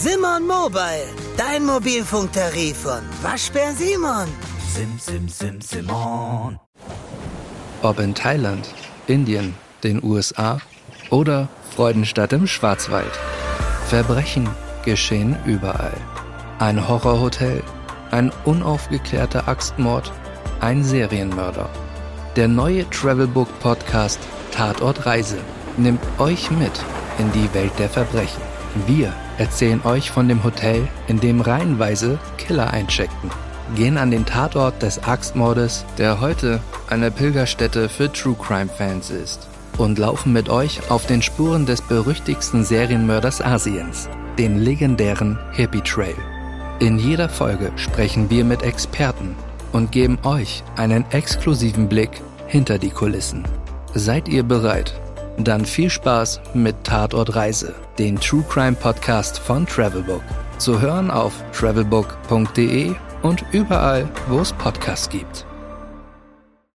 Simon Mobile, dein Mobilfunktarif von Waschbär Simon. Sim, sim, sim, Simon. Ob in Thailand, Indien, den USA oder Freudenstadt im Schwarzwald. Verbrechen geschehen überall. Ein Horrorhotel, ein unaufgeklärter Axtmord, ein Serienmörder. Der neue Travelbook Podcast Tatort Reise nimmt euch mit in die Welt der Verbrechen. Wir erzählen euch von dem Hotel, in dem reihenweise Killer eincheckten, gehen an den Tatort des Axtmordes, der heute eine Pilgerstätte für True Crime Fans ist, und laufen mit euch auf den Spuren des berüchtigsten Serienmörders Asiens, den legendären Hippie Trail. In jeder Folge sprechen wir mit Experten und geben euch einen exklusiven Blick hinter die Kulissen. Seid ihr bereit? Dann viel Spaß mit Tatort Reise, den True Crime Podcast von Travelbook. Zu hören auf travelbook.de und überall, wo es Podcasts gibt.